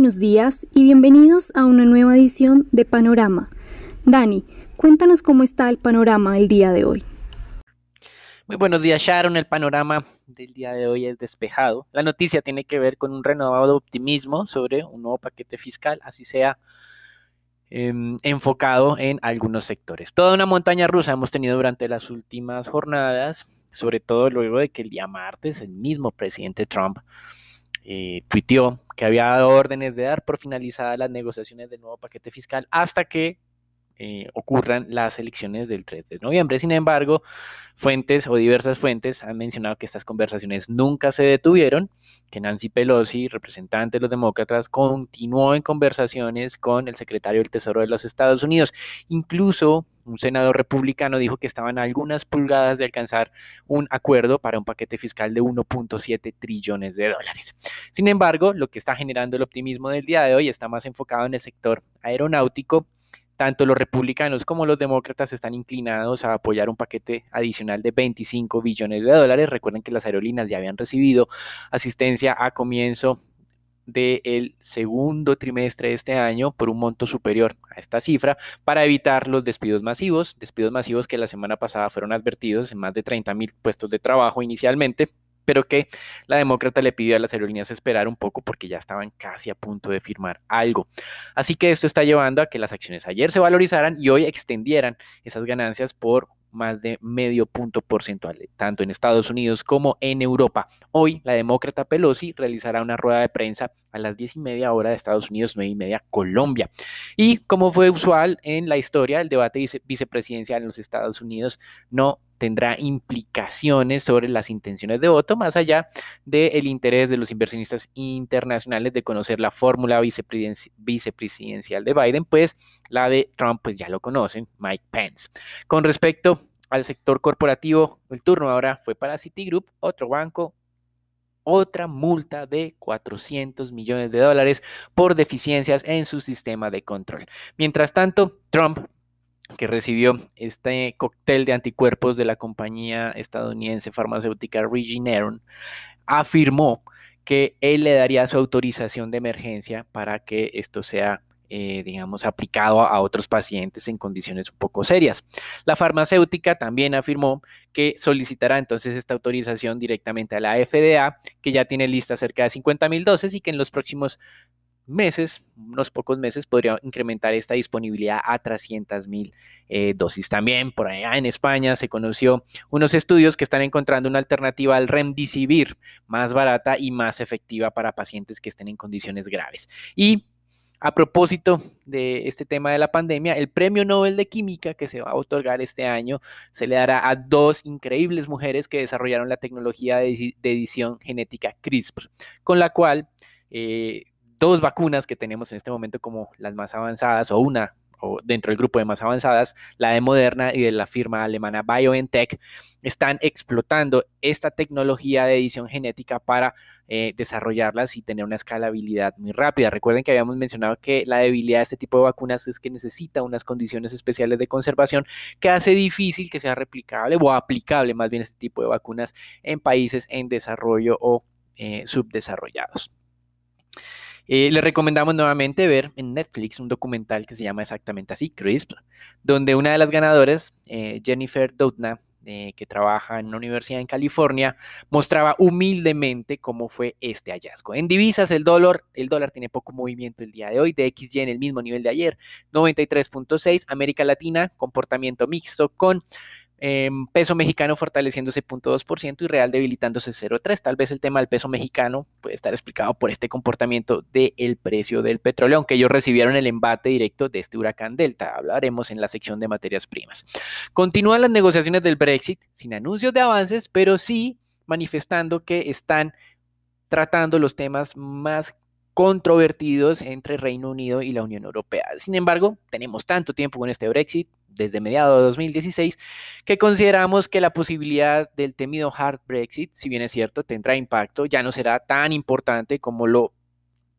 buenos días y bienvenidos a una nueva edición de Panorama. Dani, cuéntanos cómo está el panorama el día de hoy. Muy buenos días, Sharon. El panorama del día de hoy es despejado. La noticia tiene que ver con un renovado optimismo sobre un nuevo paquete fiscal, así sea em, enfocado en algunos sectores. Toda una montaña rusa hemos tenido durante las últimas jornadas, sobre todo luego de que el día martes el mismo presidente Trump eh, tuiteó que había dado órdenes de dar por finalizadas las negociaciones del nuevo paquete fiscal hasta que eh, ocurran las elecciones del 3 de noviembre. Sin embargo, fuentes o diversas fuentes han mencionado que estas conversaciones nunca se detuvieron, que Nancy Pelosi, representante de los demócratas, continuó en conversaciones con el secretario del Tesoro de los Estados Unidos. Incluso un senador republicano dijo que estaban algunas pulgadas de alcanzar un acuerdo para un paquete fiscal de 1.7 trillones de dólares. Sin embargo, lo que está generando el optimismo del día de hoy está más enfocado en el sector aeronáutico tanto los republicanos como los demócratas están inclinados a apoyar un paquete adicional de 25 billones de dólares. Recuerden que las aerolíneas ya habían recibido asistencia a comienzo del segundo trimestre de este año por un monto superior a esta cifra para evitar los despidos masivos, despidos masivos que la semana pasada fueron advertidos en más de 30 mil puestos de trabajo inicialmente pero que la demócrata le pidió a las aerolíneas esperar un poco porque ya estaban casi a punto de firmar algo. Así que esto está llevando a que las acciones ayer se valorizaran y hoy extendieran esas ganancias por más de medio punto porcentual, tanto en Estados Unidos como en Europa. Hoy la demócrata Pelosi realizará una rueda de prensa a las diez y media hora de Estados Unidos, nueve y media Colombia. Y como fue usual en la historia, el debate vicepresidencial en los Estados Unidos no tendrá implicaciones sobre las intenciones de voto, más allá del interés de los inversionistas internacionales de conocer la fórmula vicepresidencial de Biden, pues la de Trump, pues ya lo conocen, Mike Pence. Con respecto al sector corporativo, el turno ahora fue para Citigroup, otro banco otra multa de 400 millones de dólares por deficiencias en su sistema de control. Mientras tanto, Trump que recibió este cóctel de anticuerpos de la compañía estadounidense farmacéutica Regeneron, afirmó que él le daría su autorización de emergencia para que esto sea, eh, digamos, aplicado a otros pacientes en condiciones un poco serias. La farmacéutica también afirmó que solicitará entonces esta autorización directamente a la FDA, que ya tiene lista cerca de 50 mil dosis y que en los próximos meses, unos pocos meses, podría incrementar esta disponibilidad a 300 mil eh, dosis. También por allá en España se conoció unos estudios que están encontrando una alternativa al remdesivir más barata y más efectiva para pacientes que estén en condiciones graves. Y a propósito de este tema de la pandemia, el Premio Nobel de Química que se va a otorgar este año se le dará a dos increíbles mujeres que desarrollaron la tecnología de, edición genética CRISPR, con la cual eh, dos vacunas que tenemos en este momento como las más avanzadas o una o dentro del grupo de más avanzadas, la de Moderna y de la firma alemana BioNTech, están explotando esta tecnología de edición genética para eh, desarrollarlas y tener una escalabilidad muy rápida. Recuerden que habíamos mencionado que la debilidad de este tipo de vacunas es que necesita unas condiciones especiales de conservación que hace difícil que sea replicable o aplicable más bien este tipo de vacunas en países en desarrollo o eh, subdesarrollados. Eh, le recomendamos nuevamente ver en Netflix un documental que se llama exactamente así, CRISP, donde una de las ganadoras, eh, Jennifer Doudna, eh, que trabaja en una universidad en California, mostraba humildemente cómo fue este hallazgo. En divisas, el dólar, el dólar tiene poco movimiento el día de hoy, de XY en el mismo nivel de ayer, 93.6, América Latina, comportamiento mixto con Em, peso mexicano fortaleciéndose 0.2% y real debilitándose 0.3%. Tal vez el tema del peso mexicano puede estar explicado por este comportamiento del precio del petróleo, aunque ellos recibieron el embate directo de este huracán Delta. Hablaremos en la sección de materias primas. Continúan las negociaciones del Brexit sin anuncios de avances, pero sí manifestando que están tratando los temas más controvertidos entre Reino Unido y la Unión Europea. Sin embargo, tenemos tanto tiempo con este Brexit, desde mediados de 2016, que consideramos que la posibilidad del temido hard Brexit, si bien es cierto, tendrá impacto, ya no será tan importante como lo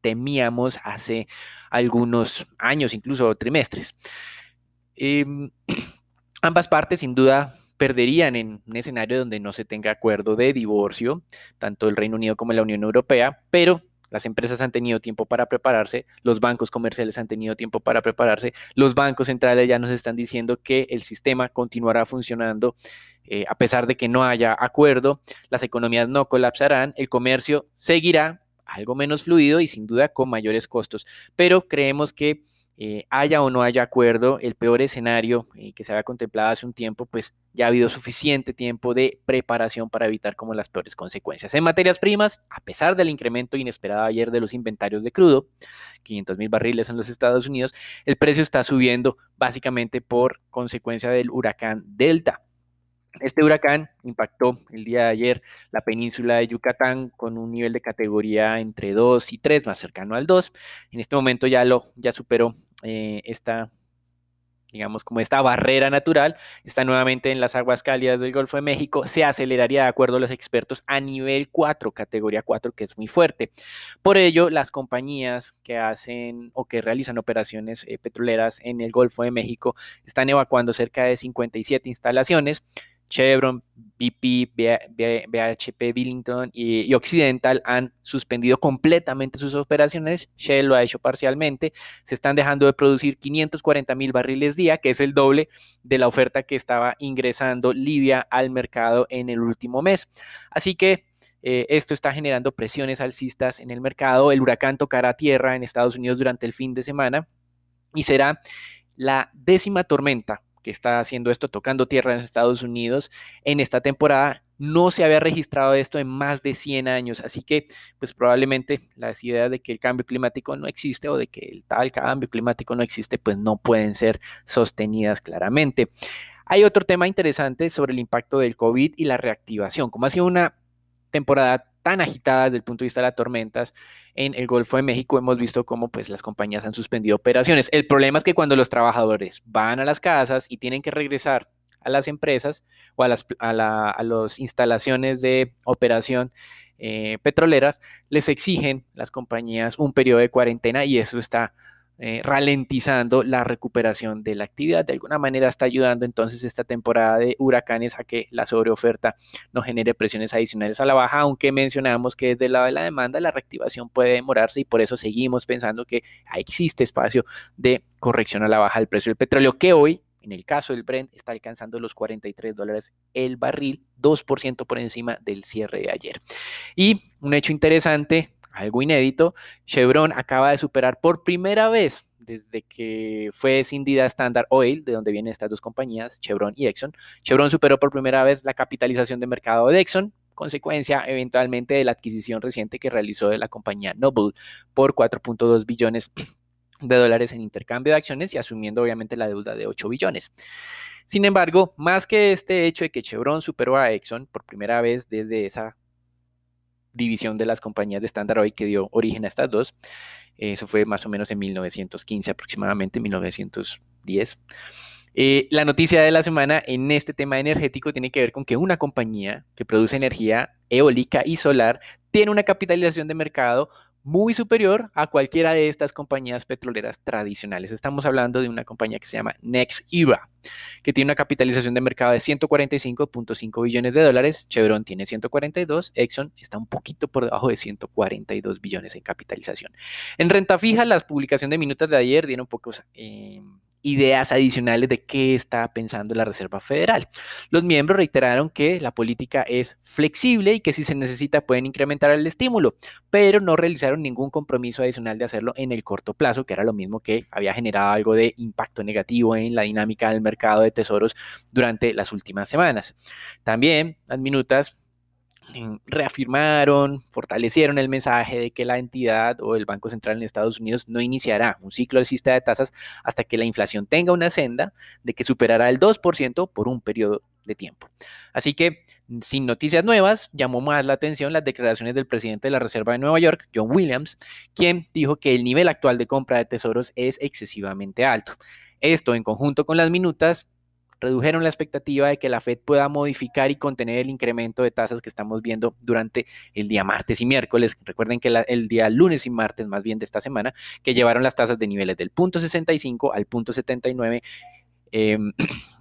temíamos hace algunos años, incluso trimestres. Em, ambas partes, sin duda, perderían en un escenario donde no se tenga acuerdo de divorcio, tanto el Reino Unido como la Unión Europea, pero las empresas han tenido tiempo para prepararse, los bancos comerciales han tenido tiempo para prepararse, los bancos centrales ya nos están diciendo que el sistema continuará funcionando eh, a pesar de que no haya acuerdo, las economías no colapsarán, el comercio seguirá algo menos fluido y sin duda con mayores costos, pero creemos que eh, haya o no haya acuerdo, el peor escenario eh, que se había contemplado hace un tiempo, pues ya ha habido suficiente tiempo de preparación para evitar como las peores consecuencias. En materias primas, a pesar del incremento inesperado ayer de los inventarios de crudo, 500 mil barriles en los Estados Unidos, el precio está subiendo básicamente por consecuencia del huracán Delta. Este huracán impactó el día de ayer la península de Yucatán con un nivel de categoría entre 2 y 3, más cercano al 2. En este momento ya lo ya superó eh, esta digamos, como esta barrera natural, está nuevamente en las aguas cálidas del Golfo de México, se aceleraría de acuerdo a los expertos a nivel 4, categoría 4, que es muy fuerte. Por ello, las compañías que hacen o que realizan operaciones eh, petroleras en el Golfo de México están evacuando cerca de 57 instalaciones Chevron, BP, BHP Billington y, Occidental han suspendido completamente sus operaciones. Shell lo ha hecho parcialmente. Se están dejando de producir 540 mil barriles día, que es el doble de la oferta que estaba ingresando Libia al mercado en el último mes. Así que eh, esto está generando presiones alcistas en el mercado. El huracán tocará tierra en Estados Unidos durante el fin de semana y será la décima tormenta que está haciendo esto, tocando tierra en Estados Unidos en esta temporada. No se había registrado esto en más de 100 años, así que pues probablemente las ideas de que el cambio climático no existe o de que el tal cambio climático no existe, pues no pueden ser sostenidas claramente. Hay otro tema interesante sobre el impacto del COVID y la reactivación. Como ha sido una temporada tan agitada desde el punto de vista de las tormentas en el Golfo de México, hemos visto cómo pues las compañías han suspendido operaciones. El problema es que cuando los trabajadores van a las casas y tienen que regresar a las empresas o a las a instalaciones de operación eh, petroleras, les exigen las compañías un periodo de cuarentena y eso está eh, ralentizando la recuperación de la actividad. De alguna manera está ayudando entonces esta temporada de huracanes a que la sobreoferta no genere presiones adicionales a la baja, aunque mencionamos que desde el lado de la demanda la reactivación puede demorarse y por eso seguimos pensando que existe espacio de corrección a la baja del precio del petróleo, que hoy en el caso del Brent está alcanzando los 43 dólares el barril, 2% por encima del cierre de ayer. Y un hecho interesante algo inédito, Chevron acaba de superar por primera vez desde que fue escindida Standard Oil, de donde vienen estas dos compañías, Chevron y Exxon. Chevron superó por primera vez la capitalización de mercado de Exxon, consecuencia eventualmente de la adquisición reciente que realizó de la compañía Noble por 4.2 billones de dólares en intercambio de acciones y asumiendo obviamente la deuda de 8 billones. Sin embargo, más que este hecho de que Chevron superó a Exxon por primera vez desde esa división de las compañías de Standard Oil que dio origen a estas dos. Eso fue más o menos en 1915, aproximadamente 1910. Eh, la noticia de la semana en este tema energético tiene que ver con que una compañía que produce energía eólica y solar tiene una capitalización de mercado muy superior a cualquiera de estas compañías petroleras tradicionales. Estamos hablando de una compañía que se llama NextEra, que tiene una capitalización de mercado de 145.5 billones de dólares. Chevron tiene 142, Exxon está un poquito por debajo de 142 billones en capitalización. En renta fija, la publicación de minutos de ayer dieron pocos... Eh, ideas adicionales de qué está pensando la Reserva Federal. Los miembros reiteraron que la política es flexible y que si se necesita pueden incrementar el estímulo, pero no realizaron ningún compromiso adicional de hacerlo en el corto plazo, que era lo mismo que había generado algo de impacto negativo en la dinámica del mercado de tesoros durante las últimas semanas. También las minutas reafirmaron, fortalecieron el mensaje de que la entidad o el Banco Central en Estados Unidos no iniciará un ciclo alcista de tasas hasta que la inflación tenga una senda de que superará el 2% por un periodo de tiempo. Así que, sin noticias nuevas, llamó más la atención las declaraciones del presidente de la Reserva de Nueva York, John Williams, quien dijo que el nivel actual de compra de tesoros es excesivamente alto. Esto, en conjunto con las minutas, redujeron la expectativa de que la Fed pueda modificar y contener el incremento de tasas que estamos viendo durante el día martes y miércoles. Recuerden que el día lunes y martes, más bien de esta semana, que llevaron las tasas de niveles del punto 65 al punto 79 Em,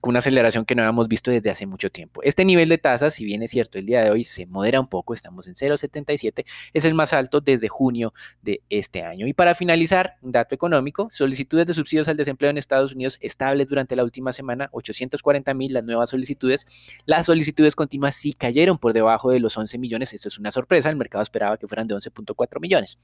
con una aceleración que no habíamos visto desde hace mucho tiempo. Este nivel de tasas, si bien es cierto, el día de hoy se modera un poco, estamos en 0,77, es el más alto desde junio de este año. Y para finalizar, un dato económico, solicitudes de subsidios al desempleo en Estados Unidos estables durante la última semana, 840 mil las nuevas solicitudes. Las solicitudes continuas sí cayeron por debajo de los 11 millones, esto es una sorpresa, el mercado esperaba que fueran de 11.4 millones.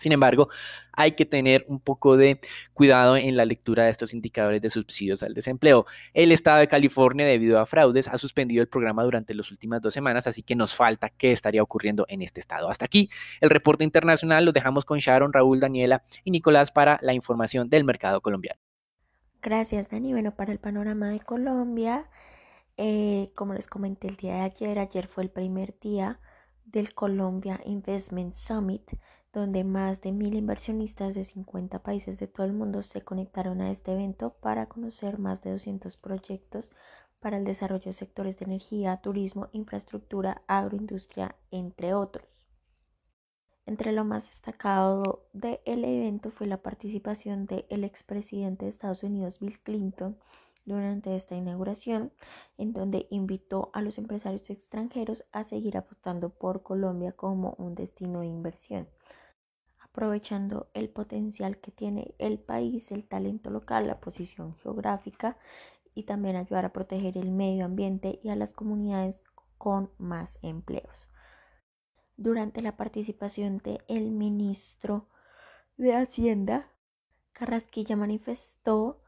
Sin embargo, hay que tener un poco de cuidado en la lectura de estos indicadores de subsidios al desempleo. El estado de California, debido a fraudes, ha suspendido el programa durante las últimas dos semanas, así que nos falta qué estaría ocurriendo en este estado. Hasta aquí el reporte internacional. Lo dejamos con Sharon, Raúl, Daniela y Nicolás para la información del mercado colombiano. Gracias, Dani. Bueno, para el panorama de Colombia, eh, como les comenté el día de ayer, ayer fue el primer día del Colombia Investment Summit donde más de mil inversionistas de 50 países de todo el mundo se conectaron a este evento para conocer más de 200 proyectos para el desarrollo de sectores de energía, turismo, infraestructura, agroindustria, entre otros. Entre lo más destacado del evento fue la participación del expresidente de Estados Unidos, Bill Clinton, durante esta inauguración, en donde invitó a los empresarios extranjeros a seguir apostando por Colombia como un destino de inversión, aprovechando el potencial que tiene el país, el talento local, la posición geográfica y también ayudar a proteger el medio ambiente y a las comunidades con más empleos. Durante la participación del ministro de Hacienda, Carrasquilla manifestó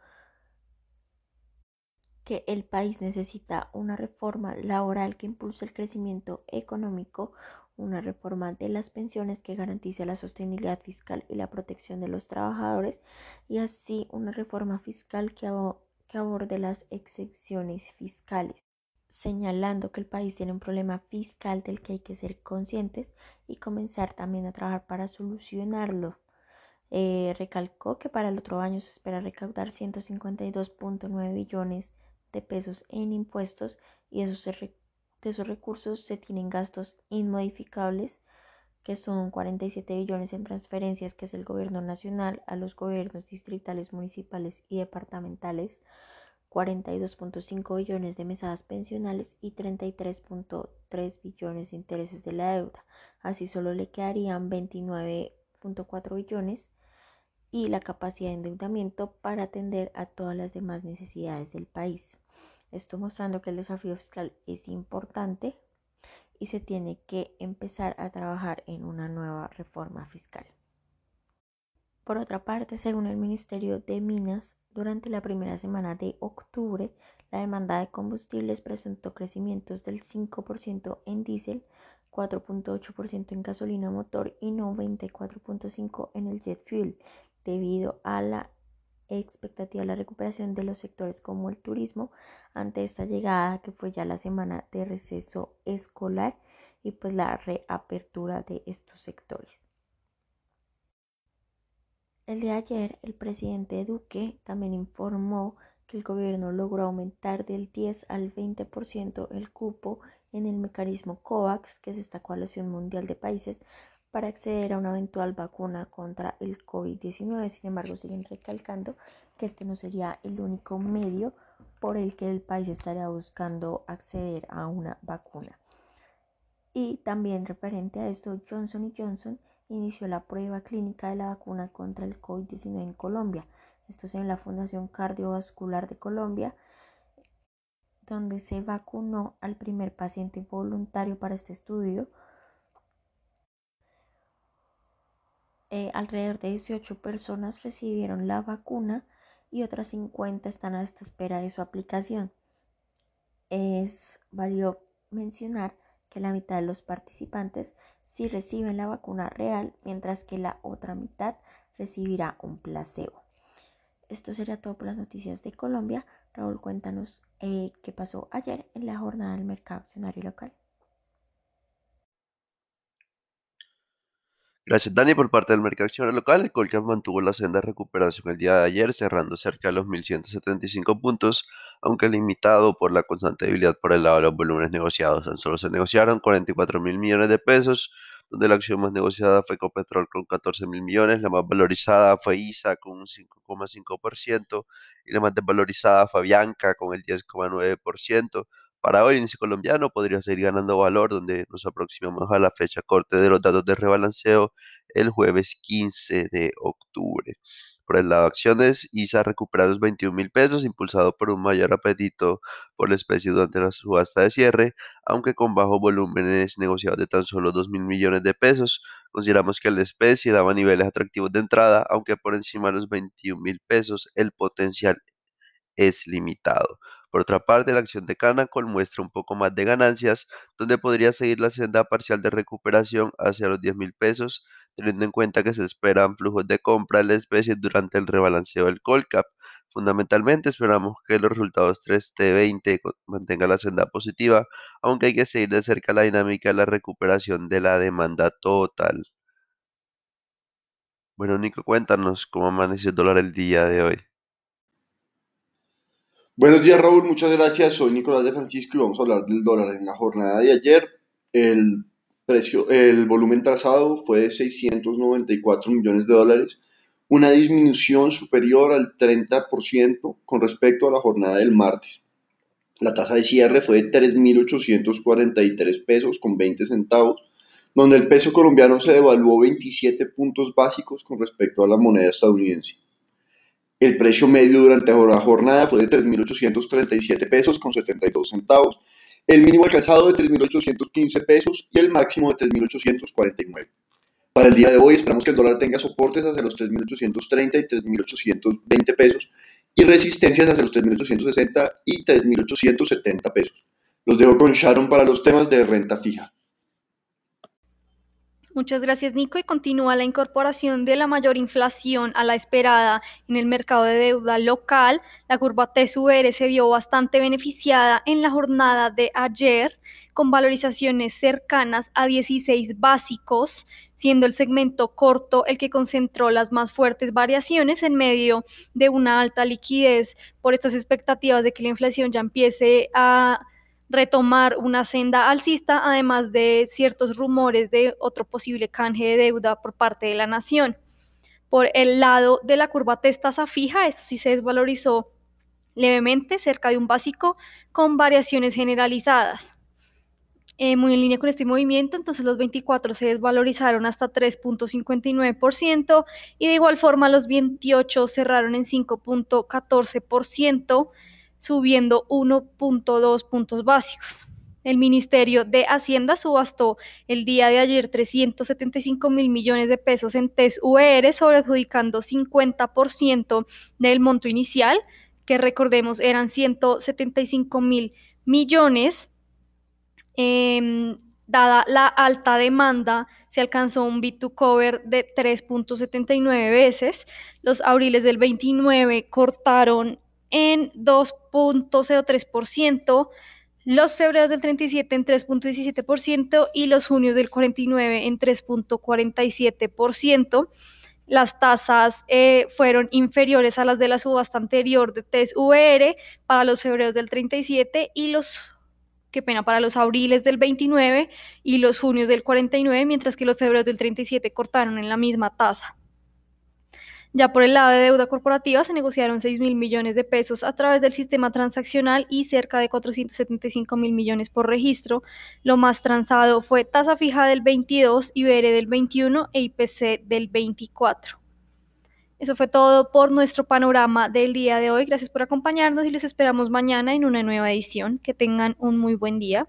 que el país necesita una reforma laboral que impulse el crecimiento económico, una reforma de las pensiones que garantice la sostenibilidad fiscal y la protección de los trabajadores y así una reforma fiscal que, aborde las excepciones fiscales señalando que el país tiene un problema fiscal del que hay que ser conscientes y comenzar también a trabajar para solucionarlo. Eh, recalcó que para el otro año se espera recaudar 152.9 billones de pesos en impuestos y esos, de esos recursos se tienen gastos inmodificables que son 47 billones en transferencias que es el gobierno nacional a los gobiernos distritales, municipales y departamentales, 42.5 billones de mesadas pensionales y 33.3 billones de intereses de la deuda. Así solo le quedarían 29.4 billones y la capacidad de endeudamiento para atender a todas las demás necesidades del país. Esto mostrando que el desafío fiscal es importante y se tiene que empezar a trabajar en una nueva reforma fiscal. Por otra parte, según el Ministerio de Minas, durante la primera semana de octubre, la demanda de combustibles presentó crecimientos del 5% en diésel, 4.8% en gasolina motor y 94.5% en el jet fuel, debido a la expectativa la recuperación de los sectores como el turismo ante esta llegada que fue ya la semana de receso escolar y pues la reapertura de estos sectores. El de ayer, el presidente Duque también informó que el gobierno logró aumentar del 10 al 20% el cupo en el mecanismo COVAX, que es esta coalición mundial de países para acceder a una eventual vacuna contra el COVID-19. Sin embargo, siguen recalcando que este no sería el único medio por el que el país estaría buscando acceder a una vacuna. Y también referente a esto, Johnson Johnson inició la prueba clínica de la vacuna contra el COVID-19 en Colombia. Esto es en la Fundación Cardiovascular de Colombia, donde se vacunó al primer paciente voluntario para este estudio Eh, alrededor de 18 personas recibieron la vacuna y otras 50 están a esta espera de su aplicación. Es válido mencionar que la mitad de los participantes sí reciben la vacuna real, mientras que la otra mitad recibirá un placebo. Esto sería todo por las noticias de Colombia. Raúl, cuéntanos eh, qué pasó ayer en la jornada del mercado accionario local. Gracias, Dani. Por parte del mercado accionario local, el Colcap mantuvo la senda de recuperación el día de ayer, cerrando cerca de los 1.175 puntos, aunque limitado por la constante debilidad por el lado de los volúmenes negociados. Tan solo se negociaron 44 mil millones de pesos, donde la acción más negociada fue Ecopetrol con 14 mil millones, la más valorizada fue ISA con un 5,5% y la más desvalorizada fue Bianca con el 10,9%. Para hoy, el índice colombiano podría seguir ganando valor, donde nos aproximamos a la fecha corte de los datos de rebalanceo el jueves 15 de octubre. Por el lado de acciones, ISA recupera los 21 mil pesos, impulsado por un mayor apetito por la especie durante la subasta de cierre, aunque con bajos volúmenes negociados de tan solo 2 mil millones de pesos. Consideramos que la especie daba niveles atractivos de entrada, aunque por encima de los 21 mil pesos el potencial es limitado. Por otra parte, la acción de Canacol muestra un poco más de ganancias, donde podría seguir la senda parcial de recuperación hacia los 10 mil pesos, teniendo en cuenta que se esperan flujos de compra de la especie durante el rebalanceo del Colcap. Fundamentalmente esperamos que los resultados 3T20 mantengan la senda positiva, aunque hay que seguir de cerca la dinámica de la recuperación de la demanda total. Bueno, Nico, cuéntanos cómo amaneció el dólar el día de hoy. Buenos días Raúl, muchas gracias. Soy Nicolás de Francisco y vamos a hablar del dólar. En la jornada de ayer, el precio, el volumen trazado fue de 694 millones de dólares, una disminución superior al 30% con respecto a la jornada del martes. La tasa de cierre fue de 3.843 pesos con 20 centavos, donde el peso colombiano se devaluó 27 puntos básicos con respecto a la moneda estadounidense. El precio medio durante la jornada fue de 3.837 pesos con 72 centavos, el mínimo alcanzado de 3.815 pesos y el máximo de 3.849. Para el día de hoy esperamos que el dólar tenga soportes hacia los 3.830 y 3.820 pesos y resistencias hacia los 3.860 y 3.870 pesos. Los dejo con Sharon para los temas de renta fija. Muchas gracias, Nico. Y continúa la incorporación de la mayor inflación a la esperada en el mercado de deuda local. La curva TSUR se vio bastante beneficiada en la jornada de ayer, con valorizaciones cercanas a 16 básicos, siendo el segmento corto el que concentró las más fuertes variaciones en medio de una alta liquidez por estas expectativas de que la inflación ya empiece a retomar una senda alcista, además de ciertos rumores de otro posible canje de deuda por parte de la nación. Por el lado de la curva tasa fija, esta sí se desvalorizó levemente, cerca de un básico, con variaciones generalizadas. Eh, muy en línea con este movimiento, entonces los 24 se desvalorizaron hasta 3.59% y de igual forma los 28 cerraron en 5.14% subiendo 1.2 puntos básicos. El Ministerio de Hacienda subastó el día de ayer 375 mil millones de pesos en TES-UER, sobreadjudicando 50% del monto inicial, que recordemos eran 175 mil millones. Em, dada la alta demanda, se alcanzó un B2 cover de 3.79 veces. Los abriles del 29 cortaron en 2.03%, los febreros del 37 en 3.17% y los junios del 49 en 3.47%. Las tasas eh, fueron inferiores a las de la subasta anterior de TES VR para los febreros del 37 y los, qué pena, para los abriles del 29 y los junios del 49, mientras que los febreros del 37 cortaron en la misma tasa. Ya por el lado de deuda corporativa se negociaron 6 mil millones de pesos a través del sistema transaccional y cerca de 475 mil millones por registro. Lo más transado fue tasa fija del 22, IBR del 21 e IPC del 24. Eso fue todo por nuestro panorama del día de hoy. Gracias por acompañarnos y les esperamos mañana en una nueva edición. Que tengan un muy buen día.